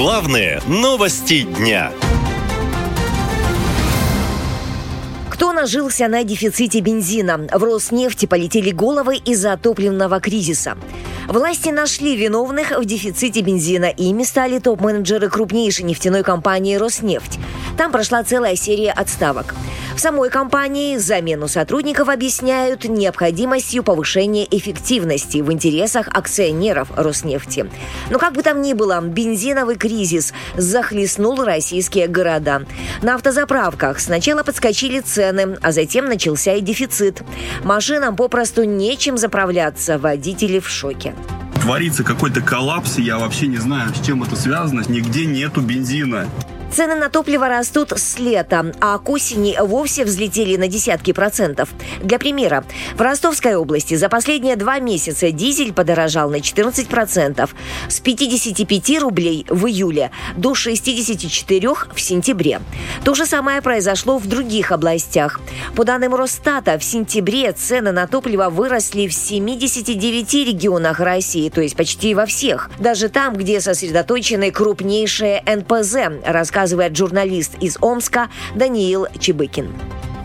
Главные новости дня. Кто нажился на дефиците бензина? В Роснефти полетели головы из-за топливного кризиса. Власти нашли виновных в дефиците бензина. Ими стали топ-менеджеры крупнейшей нефтяной компании «Роснефть». Там прошла целая серия отставок. В самой компании замену сотрудников объясняют необходимостью повышения эффективности в интересах акционеров Роснефти. Но как бы там ни было, бензиновый кризис захлестнул российские города. На автозаправках сначала подскочили цены, а затем начался и дефицит. Машинам попросту нечем заправляться, водители в шоке творится какой-то коллапс, я вообще не знаю, с чем это связано, нигде нету бензина. Цены на топливо растут с лета, а к осени вовсе взлетели на десятки процентов. Для примера, в Ростовской области за последние два месяца дизель подорожал на 14 процентов. С 55 рублей в июле до 64 в сентябре. То же самое произошло в других областях. По данным Росстата, в сентябре цены на топливо выросли в 79 регионах России, то есть почти во всех. Даже там, где сосредоточены крупнейшие НПЗ, рассказывают рассказывает журналист из Омска Даниил Чебыкин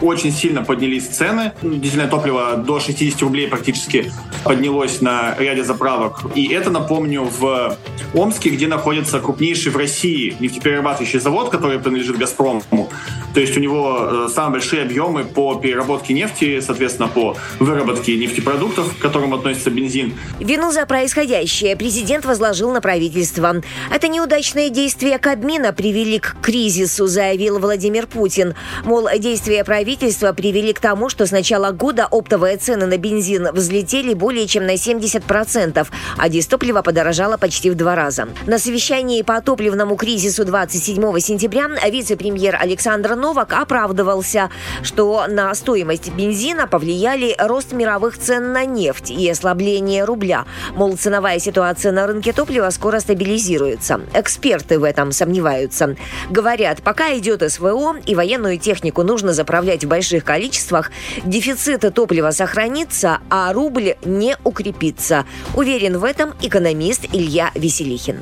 очень сильно поднялись цены. Дизельное топливо до 60 рублей практически поднялось на ряде заправок. И это, напомню, в Омске, где находится крупнейший в России нефтеперерабатывающий завод, который принадлежит «Газпрому». То есть у него э, самые большие объемы по переработке нефти, соответственно, по выработке нефтепродуктов, к которым относится бензин. Вину за происходящее президент возложил на правительство. Это неудачные действия Кабмина привели к кризису, заявил Владимир Путин. Мол, действия правительства привели к тому, что с начала года оптовые цены на бензин взлетели более чем на 70%, а дистопливо подорожало почти в два раза. На совещании по топливному кризису 27 сентября вице-премьер Александр Новак оправдывался, что на стоимость бензина повлияли рост мировых цен на нефть и ослабление рубля. Мол, ценовая ситуация на рынке топлива скоро стабилизируется. Эксперты в этом сомневаются. Говорят, пока идет СВО и военную технику нужно заправлять в больших количествах, дефицит топлива сохранится, а рубль не укрепится. Уверен в этом экономист Илья Веселихин.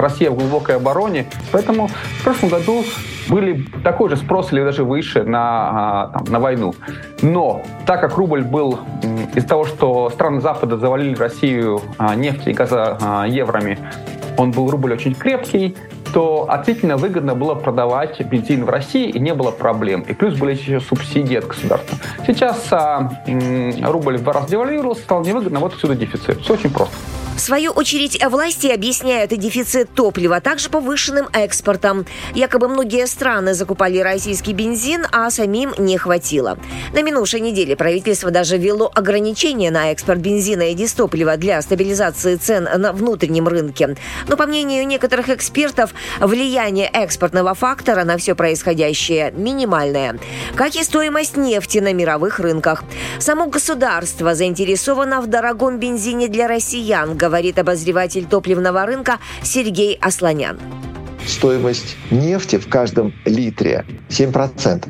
Россия в глубокой обороне, поэтому в прошлом году были такой же спрос или даже выше на, а, там, на войну. Но так как рубль был из-за того, что страны Запада завалили Россию а, нефтью и газоеврами, он был рубль очень крепкий, то относительно выгодно было продавать бензин в России, и не было проблем. И плюс были еще субсидии от государства. Сейчас а, рубль в два раза девальвировался, стал невыгодно, вот отсюда дефицит. Все очень просто. В свою очередь, власти объясняют дефицит топлива а также повышенным экспортом. Якобы многие страны закупали российский бензин, а самим не хватило. На минувшей неделе правительство даже ввело ограничения на экспорт бензина и дистоплива для стабилизации цен на внутреннем рынке. Но, по мнению некоторых экспертов, влияние экспортного фактора на все происходящее минимальное. Как и стоимость нефти на мировых рынках. Само государство заинтересовано в дорогом бензине для россиян, говорит обозреватель топливного рынка Сергей Асланян. Стоимость нефти в каждом литре 7%.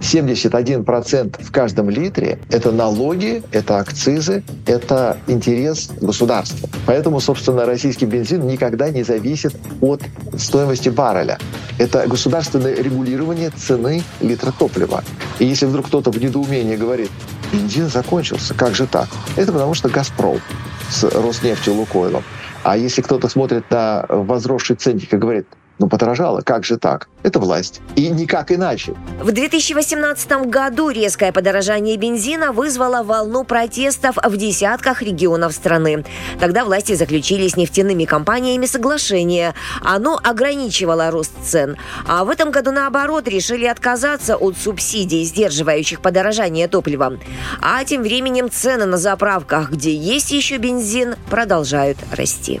71% в каждом литре – это налоги, это акцизы, это интерес государства. Поэтому, собственно, российский бензин никогда не зависит от стоимости барреля. Это государственное регулирование цены литра топлива. И если вдруг кто-то в недоумении говорит, бензин закончился, как же так? Это потому что «Газпром» с Роснефтью, Лукойлом. А если кто-то смотрит на возросший ценник и говорит, ну, подорожало, как же так? Это власть. И никак иначе. В 2018 году резкое подорожание бензина вызвало волну протестов в десятках регионов страны. Тогда власти заключили с нефтяными компаниями соглашение. Оно ограничивало рост цен. А в этом году, наоборот, решили отказаться от субсидий, сдерживающих подорожание топлива. А тем временем цены на заправках, где есть еще бензин, продолжают расти.